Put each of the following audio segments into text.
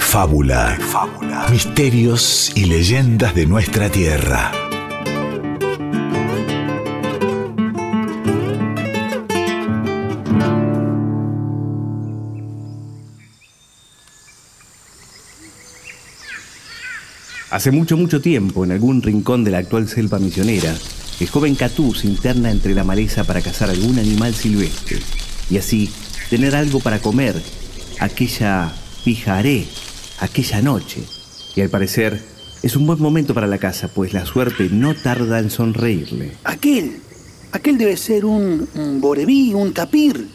de fábula. Misterios y leyendas de nuestra tierra. Hace mucho, mucho tiempo, en algún rincón de la actual selva misionera, el joven Catú se interna entre la maleza para cazar algún animal silvestre y así tener algo para comer aquella pijaré, aquella noche. Y al parecer es un buen momento para la caza, pues la suerte no tarda en sonreírle. Aquel, aquel debe ser un, un borebí, un tapir.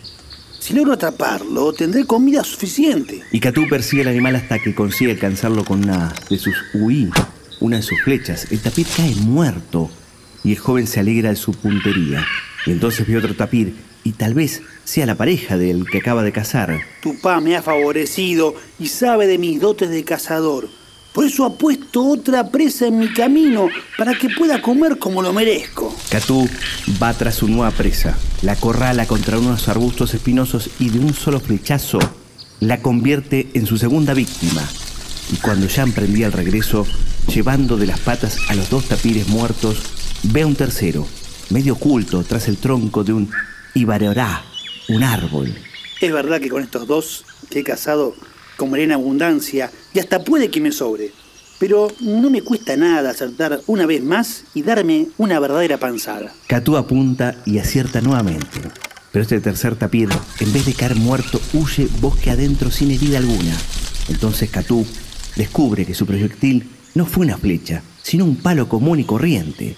Si logro atraparlo, tendré comida suficiente. Y Catú persigue al animal hasta que consigue alcanzarlo con una de sus huí, una de sus flechas. El tapir cae muerto y el joven se alegra de su puntería. Y entonces ve otro tapir y tal vez sea la pareja del que acaba de cazar. Tu pa me ha favorecido y sabe de mis dotes de cazador. Por eso ha puesto otra presa en mi camino para que pueda comer como lo merezco. Catú va tras su nueva presa, la corrala contra unos arbustos espinosos y de un solo flechazo la convierte en su segunda víctima. Y cuando ya emprendía el regreso, llevando de las patas a los dos tapires muertos, ve a un tercero, medio oculto tras el tronco de un ibareorá, un árbol. Es verdad que con estos dos que he cazado comeré en abundancia y hasta puede que me sobre. Pero no me cuesta nada acertar una vez más y darme una verdadera panzada. Catú apunta y acierta nuevamente. Pero este tercer tapir, en vez de caer muerto, huye bosque adentro sin herida alguna. Entonces Catú descubre que su proyectil no fue una flecha, sino un palo común y corriente.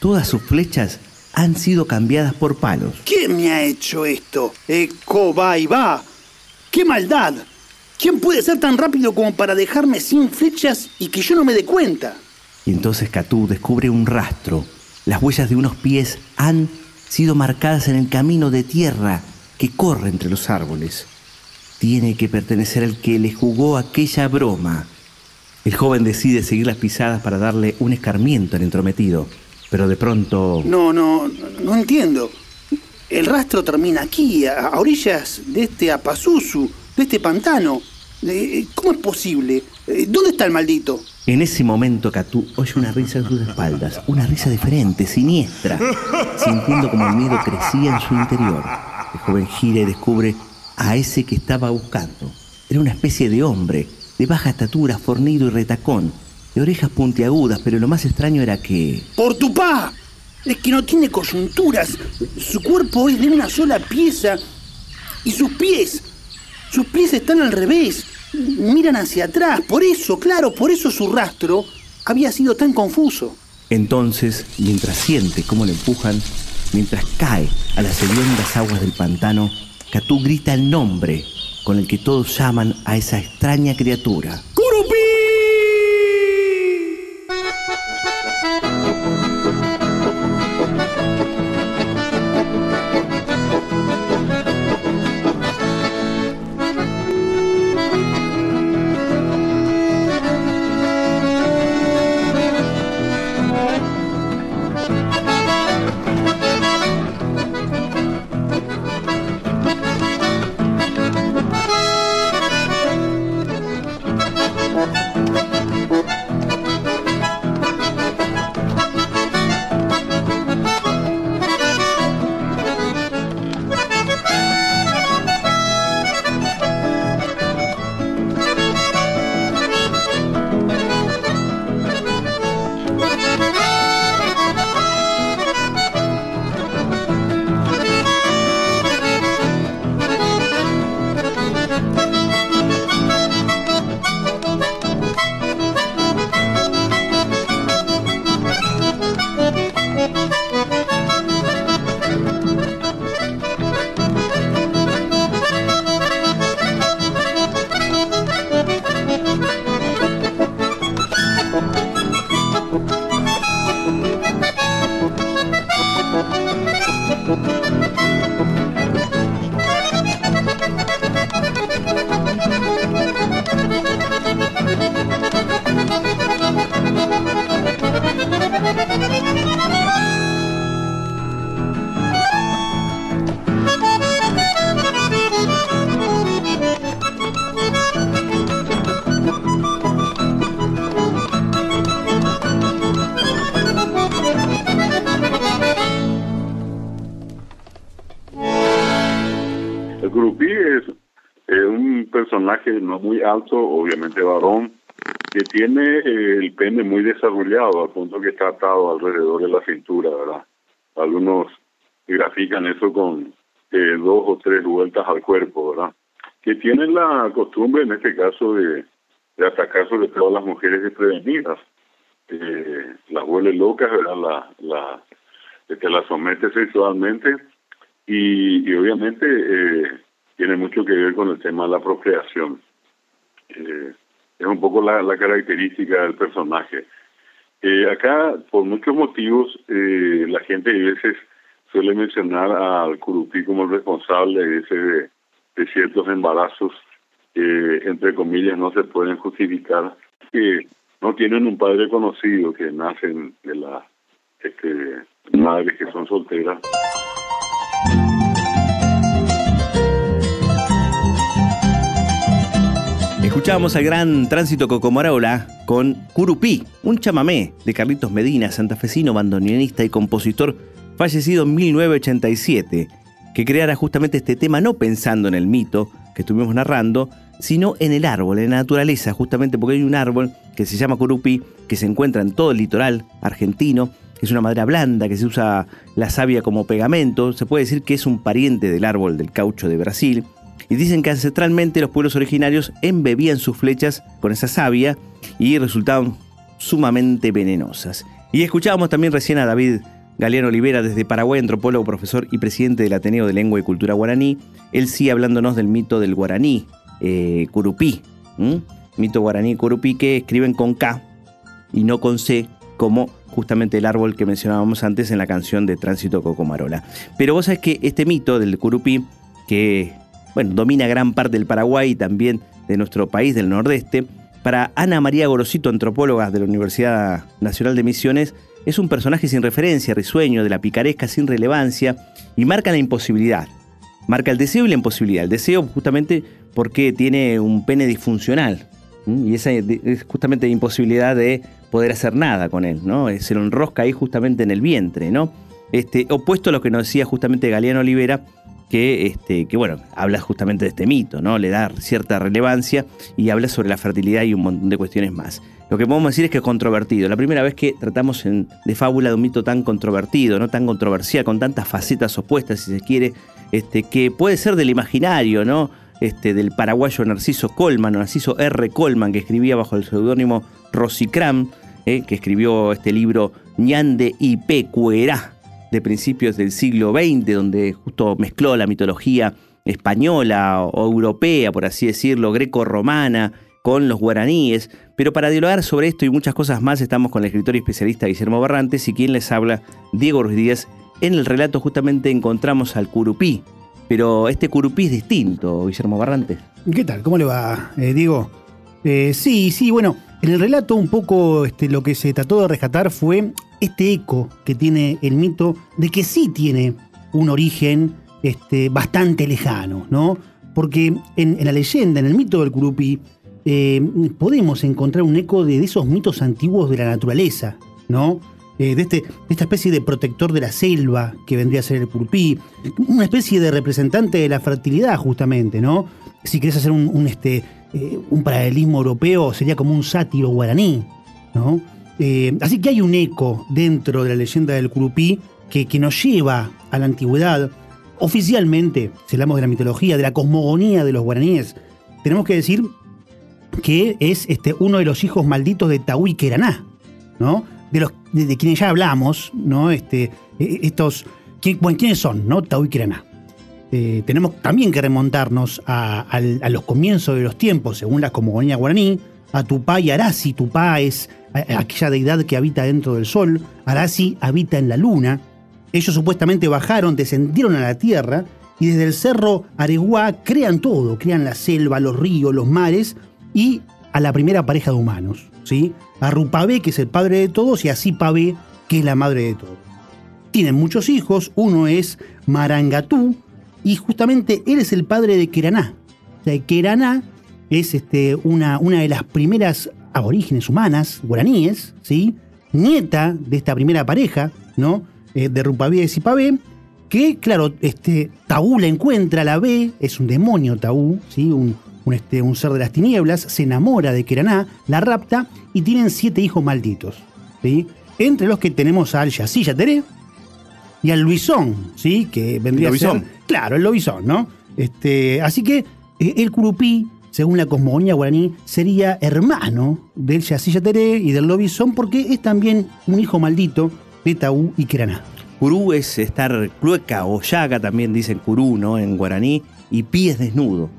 Todas sus flechas han sido cambiadas por palos. ¿Quién me ha hecho esto? Eco va y va. ¡Qué maldad! ¿Quién puede ser tan rápido como para dejarme sin flechas y que yo no me dé cuenta? Y entonces Catú descubre un rastro. Las huellas de unos pies han sido marcadas en el camino de tierra que corre entre los árboles. Tiene que pertenecer al que le jugó aquella broma. El joven decide seguir las pisadas para darle un escarmiento al entrometido, pero de pronto... No, no, no entiendo. El rastro termina aquí, a, a orillas de este Apasusu, de este pantano. Eh, ¿Cómo es posible? Eh, ¿Dónde está el maldito? En ese momento Catú oye una risa en sus espaldas, una risa diferente, siniestra, sintiendo como el miedo crecía en su interior. El joven gira y descubre a ese que estaba buscando. Era una especie de hombre, de baja estatura, fornido y retacón, de orejas puntiagudas, pero lo más extraño era que... ¡Por tu pa! Es que no tiene coyunturas. Su cuerpo es de una sola pieza. Y sus pies. Sus pies están al revés. Miran hacia atrás. Por eso, claro, por eso su rastro había sido tan confuso. Entonces, mientras siente cómo le empujan, mientras cae a las hediondas aguas del pantano, Catú grita el nombre con el que todos llaman a esa extraña criatura. ¡Curupí! personaje no muy alto, obviamente varón, que tiene eh, el pene muy desarrollado, al punto que está atado alrededor de la cintura, ¿verdad? Algunos grafican eso con eh, dos o tres vueltas al cuerpo, ¿verdad? Que tienen la costumbre, en este caso, de, atacar sobre todo a las mujeres desprevenidas. Eh, las vuelve locas, ¿verdad? La, la, que la somete sexualmente y, y obviamente eh, tiene mucho que ver con el tema de la procreación. Eh, es un poco la, característica del personaje. Eh, acá, por muchos motivos, eh, la gente a veces suele mencionar al Curupí como el responsable de, ese, de, ciertos embarazos que, entre comillas, no se pueden justificar, que no tienen un padre conocido, que nacen de las este, madres que son solteras. Escuchábamos al gran Tránsito Cocomarola con Curupí, un chamamé de Carlitos Medina, santafesino, bandoneonista y compositor fallecido en 1987, que creara justamente este tema no pensando en el mito que estuvimos narrando, sino en el árbol, en la naturaleza, justamente porque hay un árbol que se llama Curupí, que se encuentra en todo el litoral argentino, es una madera blanda que se usa la savia como pegamento, se puede decir que es un pariente del árbol del caucho de Brasil, y dicen que ancestralmente los pueblos originarios embebían sus flechas con esa savia y resultaban sumamente venenosas. Y escuchábamos también recién a David Galeano Olivera desde Paraguay, antropólogo, profesor y presidente del Ateneo de Lengua y Cultura Guaraní. Él sí hablándonos del mito del guaraní, eh, Curupí. Mito guaraní Curupí que escriben con K y no con C, como justamente el árbol que mencionábamos antes en la canción de Tránsito Cocomarola. Pero vos sabés que este mito del Curupí, que bueno, domina gran parte del Paraguay y también de nuestro país, del nordeste. Para Ana María Gorosito, antropóloga de la Universidad Nacional de Misiones, es un personaje sin referencia, risueño, de la picaresca sin relevancia y marca la imposibilidad. Marca el deseo y la imposibilidad. El deseo justamente porque tiene un pene disfuncional y esa es justamente la imposibilidad de poder hacer nada con él, ¿no? Se lo enrosca ahí justamente en el vientre, ¿no? Este, opuesto a lo que nos decía justamente Galeano Olivera, que, este, bueno, habla justamente de este mito, ¿no? Le da cierta relevancia y habla sobre la fertilidad y un montón de cuestiones más. Lo que podemos decir es que es controvertido. La primera vez que tratamos de fábula de un mito tan controvertido, no tan controversial, con tantas facetas opuestas, si se quiere, este, que puede ser del imaginario, ¿no? Este, del paraguayo Narciso Colman, Narciso R. Colman, que escribía bajo el seudónimo Rosicram, eh, que escribió este libro Ñande y Pecuerá, de principios del siglo XX, donde justo mezcló la mitología española o europea, por así decirlo, greco-romana, con los guaraníes. Pero para dialogar sobre esto y muchas cosas más, estamos con el escritor y especialista Guillermo Barrantes y quien les habla, Diego Ruiz Díaz. En el relato justamente encontramos al curupí, pero este curupí es distinto, Guillermo Barrantes. ¿Qué tal? ¿Cómo le va, eh, Diego? Eh, sí, sí, bueno, en el relato un poco este, lo que se trató de rescatar fue este eco que tiene el mito de que sí tiene un origen este, bastante lejano, ¿no? Porque en, la leyenda, en el mito del Curupí, eh, podemos encontrar un eco de, esos mitos antiguos de la naturaleza, ¿no? Eh, de, este, esta especie de protector de la selva que vendría a ser el Curupí, una especie de representante de la fertilidad, justamente, ¿no? Si querés hacer un, este, eh, un paralelismo europeo, sería como un sátiro guaraní, ¿no? Eh, así que hay un eco dentro de la leyenda del Curupí que, nos lleva a la antigüedad. Oficialmente, si hablamos de la mitología, de la cosmogonía de los guaraníes, tenemos que decir que es este, uno de los hijos malditos de Tahui Keraná, ¿no? De, los, de, quienes ya hablamos, ¿no? Este, e, estos, bueno, ¿quiénes son, no? Tahui Keraná. Eh, tenemos también que remontarnos a, los comienzos de los tiempos, según la cosmogonía guaraní, a Tupá y Arasi. Tupá es aquella deidad que habita dentro del sol, Arasi habita en la luna. Ellos supuestamente bajaron, descendieron a la tierra y desde el cerro Areguá crean todo, crean la selva, los ríos, los mares y a la primera pareja de humanos, ¿sí? A Rupabé, que es el padre de todos, y a Sipabé, que es la madre de todos. Tienen muchos hijos, uno es Marangatú, y justamente él es el padre de Keraná. O sea, Keraná es este, una, una de las primeras aborígenes humanas, guaraníes, ¿sí? nieta de esta primera pareja, ¿no? Eh, de Rupabé y Sipabé, que, claro, este, Taú la encuentra, la ve, es un demonio Taú, ¿sí? un, un, este, un ser de las tinieblas, se enamora de Keraná, la rapta y tienen siete hijos malditos. ¿sí? Entre los que tenemos al Yací Yateré y al Luisón, ¿sí? que vendría a ser. Claro, el Lobizón, ¿no? Este, así que eh, el Curupí, según la cosmogonía guaraní, sería hermano del Yací Yateré y del Lobizón porque es también un hijo maldito de Taú y Keraná. Curú es estar clueca o llaga, también dicen curú, ¿no? En guaraní, y pies desnudo.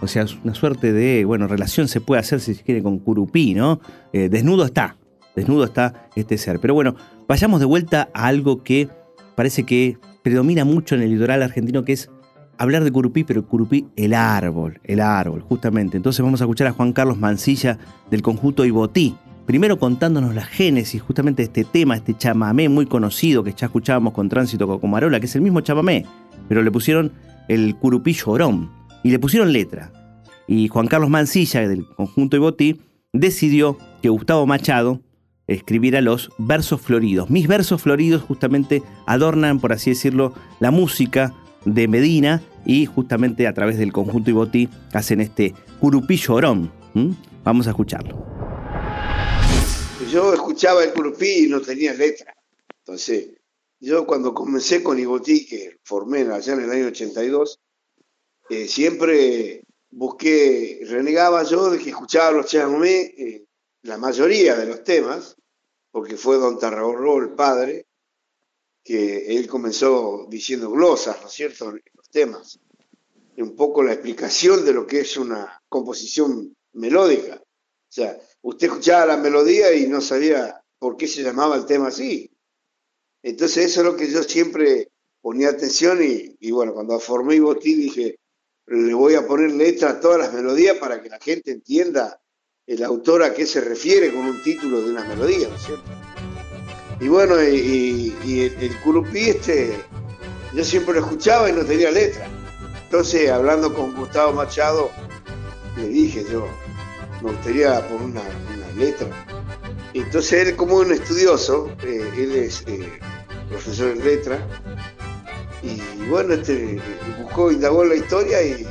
O sea, una suerte de, bueno, relación se puede hacer si se quiere con curupí, ¿no? Eh, desnudo está, desnudo está este ser. Pero bueno, vayamos de vuelta a algo que parece que predomina mucho en el litoral argentino, que es hablar de curupí, pero curupí el árbol, el árbol, justamente. Entonces vamos a escuchar a Juan Carlos Mancilla del conjunto Ibotí, primero contándonos la génesis justamente de este tema, este chamamé muy conocido que ya escuchábamos con Tránsito Cocomarola, que es el mismo chamamé, pero le pusieron el curupí llorón y le pusieron letra. Y Juan Carlos Mancilla, del conjunto Ibotí, decidió que Gustavo Machado escribiera los versos floridos. Mis versos floridos justamente adornan, por así decirlo, la música de Medina y justamente a través del conjunto Ibotí hacen este curupí llorón. Vamos a escucharlo yo escuchaba el Curupí y no tenía letra. Entonces, yo cuando comencé con Ibotí, que formé allá en el año 82, eh, siempre busqué, renegaba yo de que escuchaba los chamamé, la mayoría de los temas, porque fue don Tarragorro el padre, que él comenzó diciendo glosas, ¿no es cierto?, en los temas. Y un poco la explicación de lo que es una composición melódica. O sea, usted escuchaba la melodía y no sabía por qué se llamaba el tema así. Entonces eso es lo que yo siempre ponía atención y, bueno, cuando formé Botín dije, le voy a poner letra a todas las melodías para que la gente entienda el autor a qué se refiere con un título de una melodía, ¿no es cierto? Y bueno, y, el, el, curupí este, yo siempre lo escuchaba y no tenía letra. Entonces, hablando con Gustavo Machado, le dije yo, me gustaría poner una, letra. Entonces él como un estudioso, eh, él es eh, profesor en letra, y bueno, este, buscó, indagó la historia y,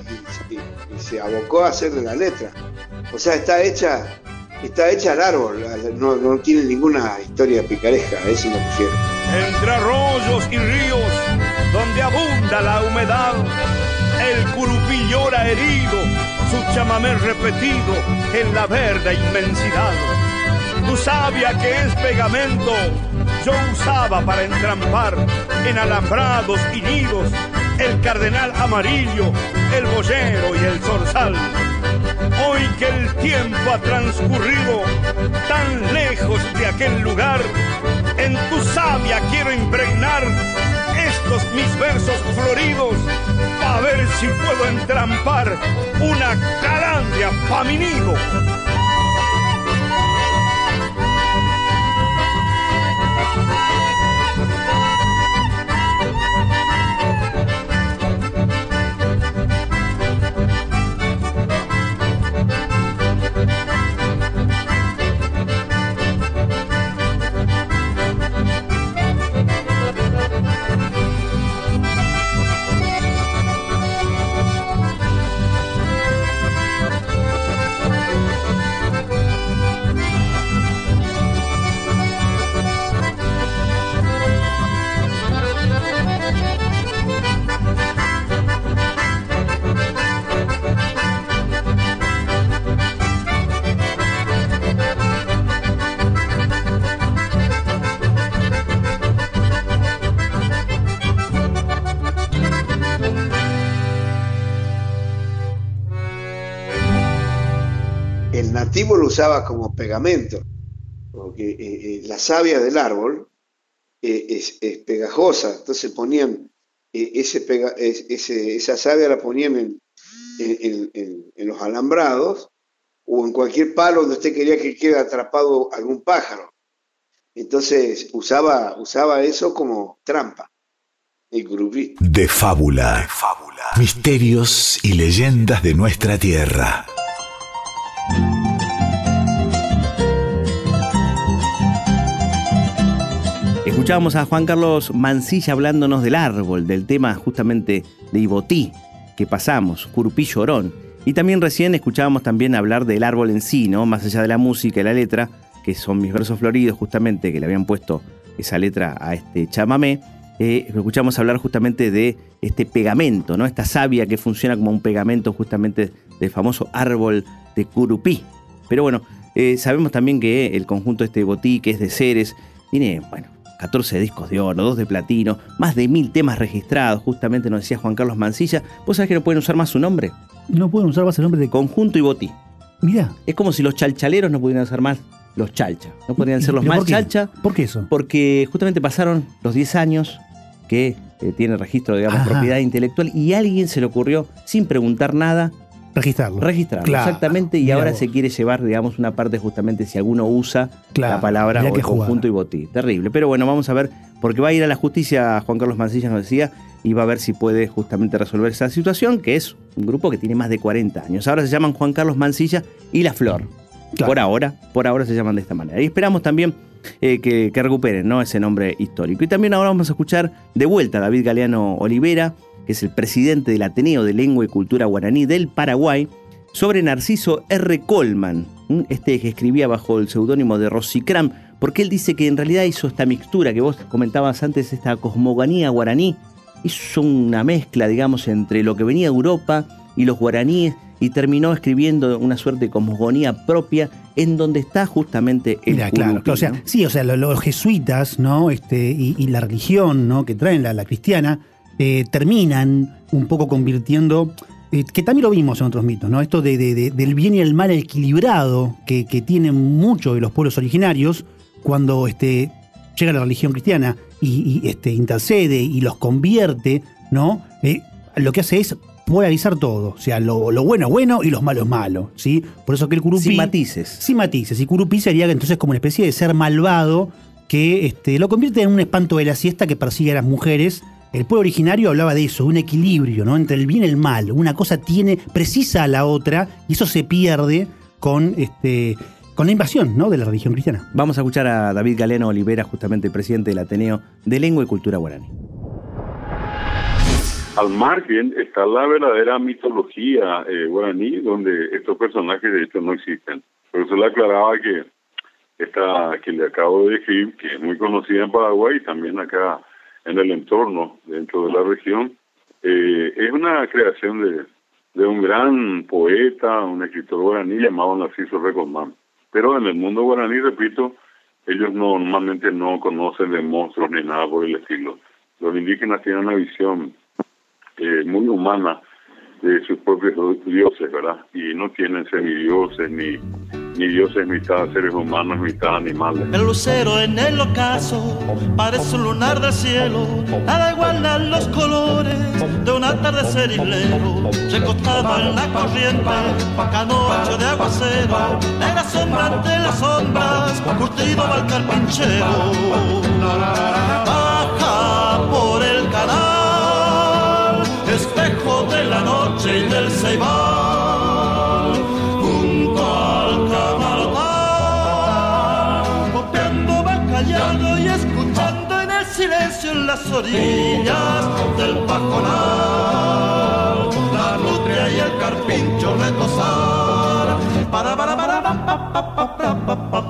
se abocó a hacerle la letra. O sea, está hecha, está hecha al árbol, no, tiene ninguna historia picaresca, a eso me refiero. Entre arroyos y ríos, donde abunda la humedad, el curupí llora herido, su chamamé repetido en la verde inmensidad. Tu sabia que es pegamento, yo usaba para entrampar en alambrados y nidos el cardenal amarillo, el boyero y el zorzal. Hoy que el tiempo ha transcurrido tan lejos de aquel lugar, en tu sabia quiero impregnar estos mis versos floridos a ver si puedo entrampar una calandria pa' mi. Usaba como pegamento, porque eh, eh, la savia del árbol eh, es, pegajosa, entonces ponían ese, esa savia la ponían en, en, los alambrados o en cualquier palo donde usted quería que quede atrapado algún pájaro. Entonces usaba, usaba eso como trampa. El grupí. De fábula. De fábula. Misterios y leyendas de nuestra tierra. Escuchábamos a Juan Carlos Mancilla hablándonos del árbol, del tema justamente de Ibotí que pasamos, Curupí Llorón. Y también recién escuchábamos también hablar del árbol en sí, ¿no? Más allá de la música y la letra, que son mis versos floridos justamente, que le habían puesto esa letra a este chamamé. Eh, escuchamos hablar justamente de este pegamento, ¿no? Esta savia que funciona como un pegamento justamente del famoso árbol de Curupí. Pero bueno, eh, sabemos también que el conjunto este botí, que es de Ceres, tiene, bueno, 14 discos de oro, 2 de platino, más de mil temas registrados, justamente nos decía Juan Carlos Mancilla. ¿Vos sabés que no pueden usar más su nombre? No pueden usar más el nombre de... Conjunto y botí. Mira. Es como si los chalchaleros no pudieran ser más los chalcha. No podrían ser los más por chalcha. ¿Por qué eso? Porque justamente pasaron los 10 años que eh, tiene registro, digamos, Ajá. propiedad intelectual y a alguien se le ocurrió, sin preguntar nada, Registrarlo. registrarlo. Claro. Exactamente, y Mirá ahora vos. se quiere llevar, digamos, una parte justamente si alguno usa Claro, la palabra o el conjunto y botí. Terrible. Pero bueno, vamos a ver, porque va a ir a la justicia, Juan Carlos Mancilla nos decía, y va a ver si puede justamente resolver esa situación, que es un grupo que tiene más de 40 años. Ahora se llaman Juan Carlos Mancilla y La Flor. Claro. Por ahora, por ahora se llaman de esta manera. Y esperamos también eh, que, que recuperen ¿no? ese nombre histórico. Y también ahora vamos a escuchar de vuelta a David Galeano Olivera, que es el presidente del Ateneo de Lengua y Cultura Guaraní del Paraguay, sobre Narciso R. Coleman, este que escribía bajo el seudónimo de Rosicram, porque él dice que en realidad hizo esta mixtura que vos comentabas antes, esta cosmogonía guaraní, hizo una mezcla, digamos, entre lo que venía de Europa y los guaraníes y terminó escribiendo una suerte de cosmogonía propia en donde está justamente el Mira, claro, curupí, claro, o sea, ¿no? sí, o sea, lo- los, jesuitas, ¿no? Este, y, y la religión, ¿no? Que traen la, la cristiana, eh, terminan un poco convirtiendo, eh, que también lo vimos en otros mitos, ¿no? Esto de, de- de- del bien y el mal equilibrado que, que tienen muchos de los pueblos originarios cuando este, llega la religión cristiana y, y, este, intercede y los convierte, ¿no? Eh, lo que hace es polarizar todo, o sea, lo, lo bueno es bueno y los malos es malo, ¿sí? Por eso que el curupí... Sin matices. Sin matices. Y Curupí sería entonces como una especie de ser malvado que este, lo convierte en un espanto de la siesta que persigue a las mujeres. El pueblo originario hablaba de eso, de un equilibrio, ¿no? Entre el bien y el mal. Una cosa tiene, precisa a la otra, y eso se pierde con este. con la invasión, ¿no? de la religión cristiana. Vamos a escuchar a David Galeano Olivera, justamente presidente del Ateneo de Lengua y Cultura Guaraní. Al margen está la verdadera mitología eh, guaraní, donde estos personajes de hecho no existen. Por eso le aclaraba que esta que le acabo de decir, que es muy conocida en Paraguay y también acá en el entorno, dentro de la región, eh, es una creación de, de un gran poeta, un escritor guaraní llamado Narciso Recomán. Pero en el mundo guaraní, repito, ellos no, normalmente no conocen de monstruos ni nada por el estilo. Los indígenas tienen una visión eh, muy humana de sus propios dioses, ¿verdad? Y no tienen semidioses ni, ni dioses mitad seres humanos, mitad animales. El lucero en el ocaso parece un lunar del cielo, nada igual a los colores de un atardecer islero. Recostado en la corriente, canocho de aguacero, negra sombra ante las sombras, curtido va el carpinchero. Baja por el canal, espejo de la noche y del ceibal, en las orillas del pajonal, la nutria y el carpincho retosar. Para, para, para, pa, pa, pa, pa, pa, pa,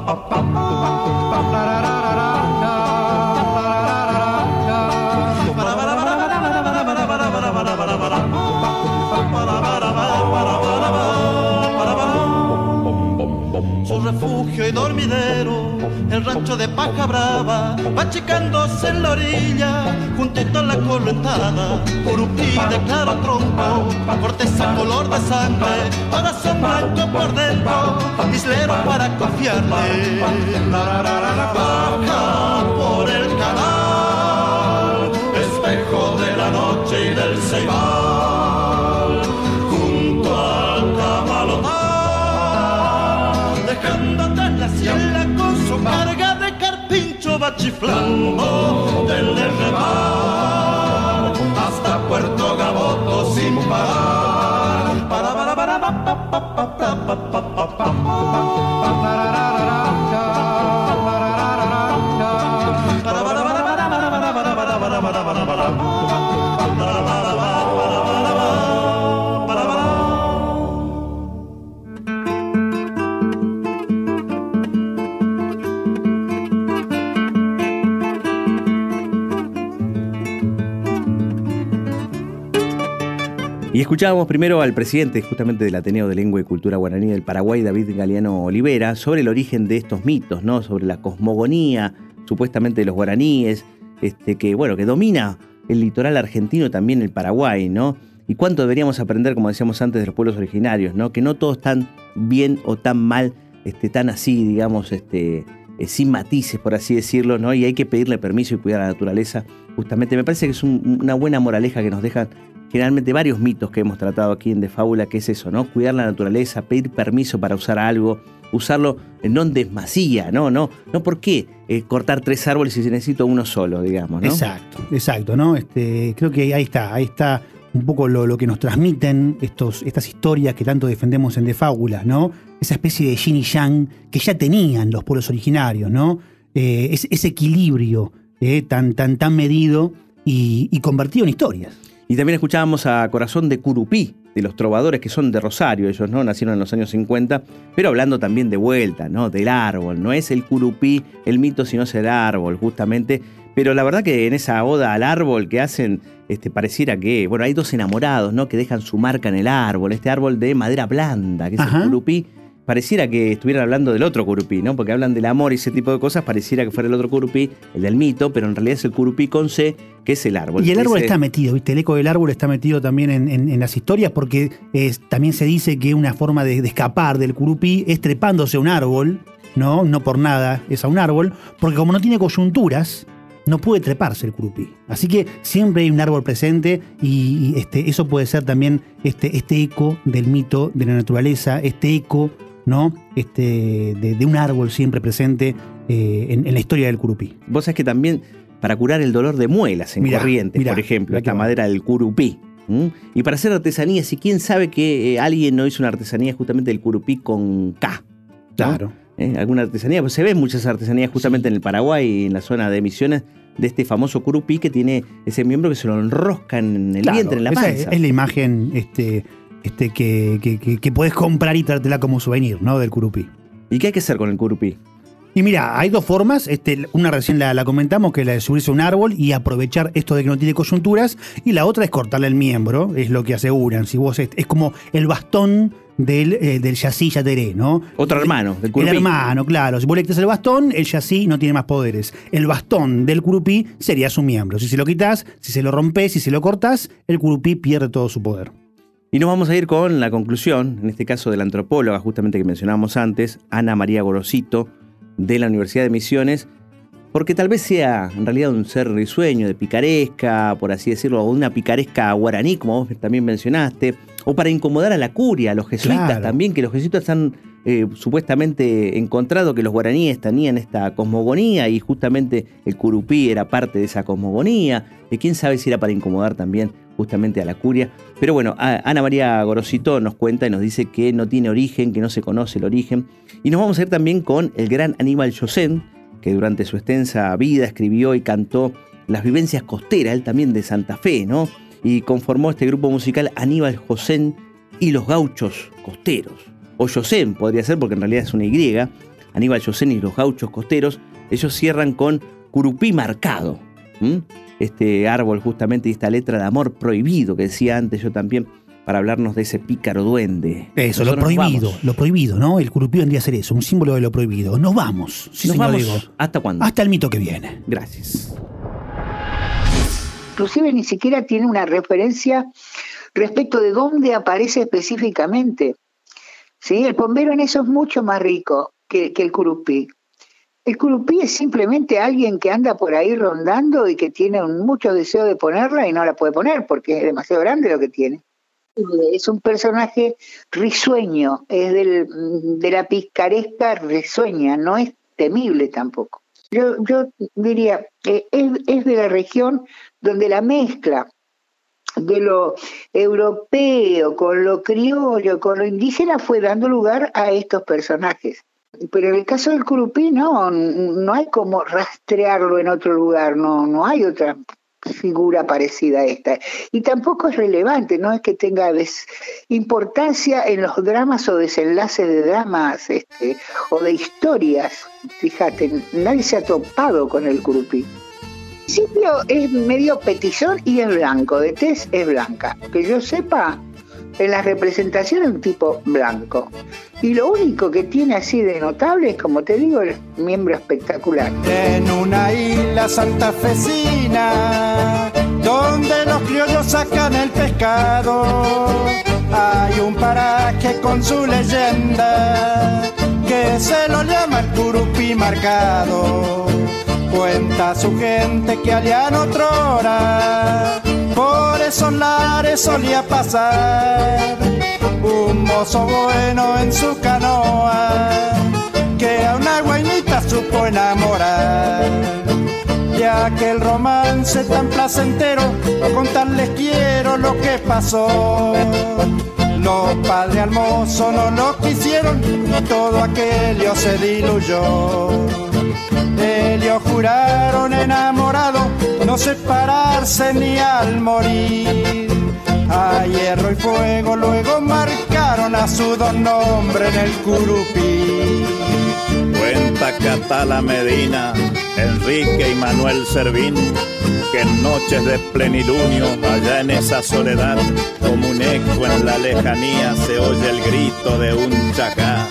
el rancho de Paja Brava, va achicándose en la orilla, juntito a la correntada, curupí de claro tronco, corteza color de sangre, corazón blanco por dentro, islero para confiarle. Baja por el canal, espejo de la noche y del ceibal, chiflando del derrebar hasta Puerto Gaboto sin parar. Para, para, para, pa, pa, pa, pa, pa, pa, pa, pa, Para, escuchábamos primero al presidente justamente del Ateneo de Lengua y Cultura Guaraní del Paraguay, David Galeano Olivera, sobre el origen de estos mitos, ¿no? Sobre la cosmogonía, supuestamente de los guaraníes, este, que, bueno, que domina el litoral argentino, también el Paraguay, ¿no? Y cuánto deberíamos aprender, como decíamos antes, de los pueblos originarios, ¿no? Que no todos están bien o tan mal, este, tan así, digamos, este, eh, sin matices, por así decirlo, ¿no? Y hay que pedirle permiso y cuidar a la naturaleza. Justamente, me parece que es una buena moraleja que nos dejan generalmente varios mitos que hemos tratado aquí en De Fábula, que es eso, ¿no? Cuidar la naturaleza, pedir permiso para usar algo, usarlo no en desmasía, ¿no? No, no ¿por qué eh, cortar tres árboles si se necesita uno solo, digamos, ¿no? Exacto, exacto, ¿no? Este, creo que ahí está, ahí está un poco lo, que nos transmiten estos, estas historias que tanto defendemos en De Fábula, ¿no? Esa especie de yin y yang que ya tenían los pueblos originarios, ¿no? Eh, ese, equilibrio eh, tan, tan, tan medido y convertido en historias. Y también escuchábamos a Corazón de Curupí, de los trovadores que son de Rosario, ellos no nacieron en los años 50, pero hablando también de vuelta, ¿no? Del árbol, no es el curupí el mito, sino es el árbol, justamente. Pero la verdad que en esa oda al árbol que hacen, este, pareciera que, bueno, hay dos enamorados, ¿no? Que dejan su marca en el árbol, este árbol de madera blanda, que es el curupí pareciera que estuvieran hablando del otro curupí, ¿no? Porque hablan del amor y ese tipo de cosas, pareciera que fuera el otro curupí, el del mito, pero en realidad es el curupí con C, que es el árbol. Y el árbol está metido, ¿viste? El eco del árbol está metido también en, las historias porque también se dice que una forma de, escapar del curupí es trepándose a un árbol, ¿no? No por nada es a un árbol, porque como no tiene coyunturas, no puede treparse el curupí. Así que siempre hay un árbol presente y, este, eso puede ser también este, este eco del mito de la naturaleza, este eco ¿no? Este, de, un árbol siempre presente eh, en, la historia del curupí. Vos sabés que también para curar el dolor de muelas en corrientes, por ejemplo, esta madera del curupí. Y para hacer artesanías, y quién sabe que eh, alguien no hizo una artesanía justamente del curupí con K. Claro. ¿Eh? Alguna artesanía, pues se ven muchas artesanías justamente en el Paraguay en la zona de Misiones de este famoso curupí que tiene ese miembro que se lo enrosca en el vientre, en la panza. es la imagen este, este, que, que, que, podés comprar y traértela como souvenir, ¿no? Del curupí. ¿Y qué hay que hacer con el curupí? Y mira, hay dos formas. Este, una recién la, comentamos, que es la de subirse a un árbol y aprovechar esto de que no tiene coyunturas. Y la otra es cortarle el miembro, es lo que aseguran. Si vos es, como el bastón del, eh, del yací yateré, ¿no? Otro hermano, del curupí. El hermano, claro. Si vos le quitas el bastón, el yací no tiene más poderes. El bastón del curupí sería su miembro. Si se lo quitas, si se lo rompes, si se lo cortas, el curupí pierde todo su poder. Y nos vamos a ir con la conclusión, en este caso de la antropóloga justamente que mencionábamos antes, Ana María Gorosito, de la Universidad de Misiones, porque tal vez sea en realidad un ser risueño, de picaresca, por así decirlo, o una picaresca guaraní, como vos también mencionaste, o para incomodar a la curia, a los jesuitas también, que los jesuitas han eh, supuestamente encontrado que los guaraníes tenían esta cosmogonía y justamente el curupí era parte de esa cosmogonía, y quién sabe si era para incomodar también justamente a la curia. Pero bueno, Ana María Gorosito nos cuenta y nos dice que no tiene origen, que no se conoce el origen. Y nos vamos a ir también con el gran Aníbal Josén, que durante su extensa vida escribió y cantó las vivencias costeras, él también de Santa Fe, ¿no? Y conformó este grupo musical Aníbal Josén y los gauchos costeros. O Josén podría ser porque en realidad es una Y. Aníbal Josén y los gauchos costeros, ellos cierran con Curupí marcado este árbol justamente y esta letra de amor prohibido que decía antes yo también para hablarnos de ese pícaro duende. Eso, lo prohibido, lo prohibido, ¿no? El curupí vendría a ser eso, un símbolo de lo prohibido. Nos vamos. Nos vamos. ¿Hasta cuándo? Hasta el mito que viene. Gracias. Inclusive ni siquiera tiene una referencia respecto de dónde aparece específicamente. ¿Sí? El pombero en eso es mucho más rico que, que el curupí. El curupí es simplemente alguien que anda por ahí rondando y que tiene mucho deseo de ponerla y no la puede poner porque es demasiado grande lo que tiene. Es un personaje risueño, es de la picaresca risueña, no es temible tampoco. Yo, diría, que es, es de la región donde la mezcla de lo europeo con lo criollo, con lo indígena, fue dando lugar a estos personajes. Pero en el caso del curupí no, no hay como rastrearlo en otro lugar, no, no hay otra figura parecida a esta. Y tampoco es relevante, no es que tenga importancia en los dramas o desenlaces de dramas este, o de historias. Fíjate, nadie se ha topado con el curupí. Principio es medio petizón y es blanco, de tez es blanca. Que yo sepa, en la representación un tipo blanco. Y lo único que tiene así de notable es, como te digo, el miembro espectacular. En una isla santafesina, donde los criollos sacan el pescado, hay un paraje con su leyenda, que se lo llama el curupí marcado. Cuenta su gente que allá en otrora, por esos lares solía pasar un mozo bueno en su canoa, que a una guainita supo enamorar. Y aquel romance tan placentero, contarles quiero lo que pasó. Los padres al mozo no lo quisieron y todo aquello se diluyó. Ellos juraron enamorados no separarse ni al morir. A hierro y fuego luego marcaron a sus dos nombres en el curupí. Cuenta Catala Medina, Enrique y Manuel Servín, que en noches de plenilunio, allá en esa soledad, como un eco en la lejanía, se oye el grito de un chacá.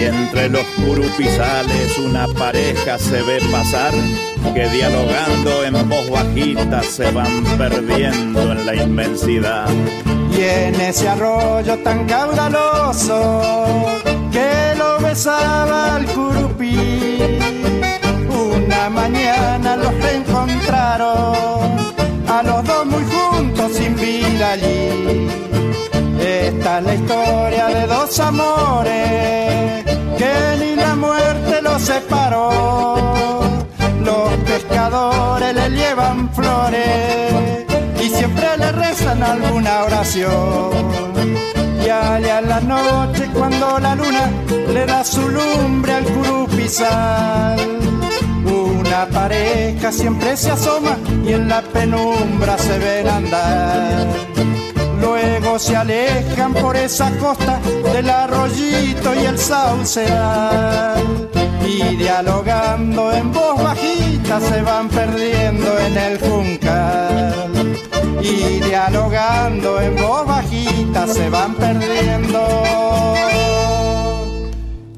Y entre los curupizales una pareja se ve pasar, que dialogando en voz bajita se van perdiendo en la inmensidad. Y en ese arroyo tan caudaloso que lo besaba el curupí, una mañana los reencontraron, a los dos muy juntos sin vida allí. Esta es la historia de dos amores flores y siempre le rezan alguna oración. Y allá en la noche cuando la luna le da su lumbre al curupizal, una pareja siempre se asoma y en la penumbra se ven andar. Luego se alejan por esa costa del arroyito y el sauceal. Y dialogando en voz bajita se van perdiendo en el juncal. Y dialogando en voz bajita se van perdiendo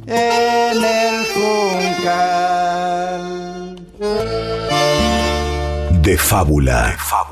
en el juncal. De fábula. De fábula.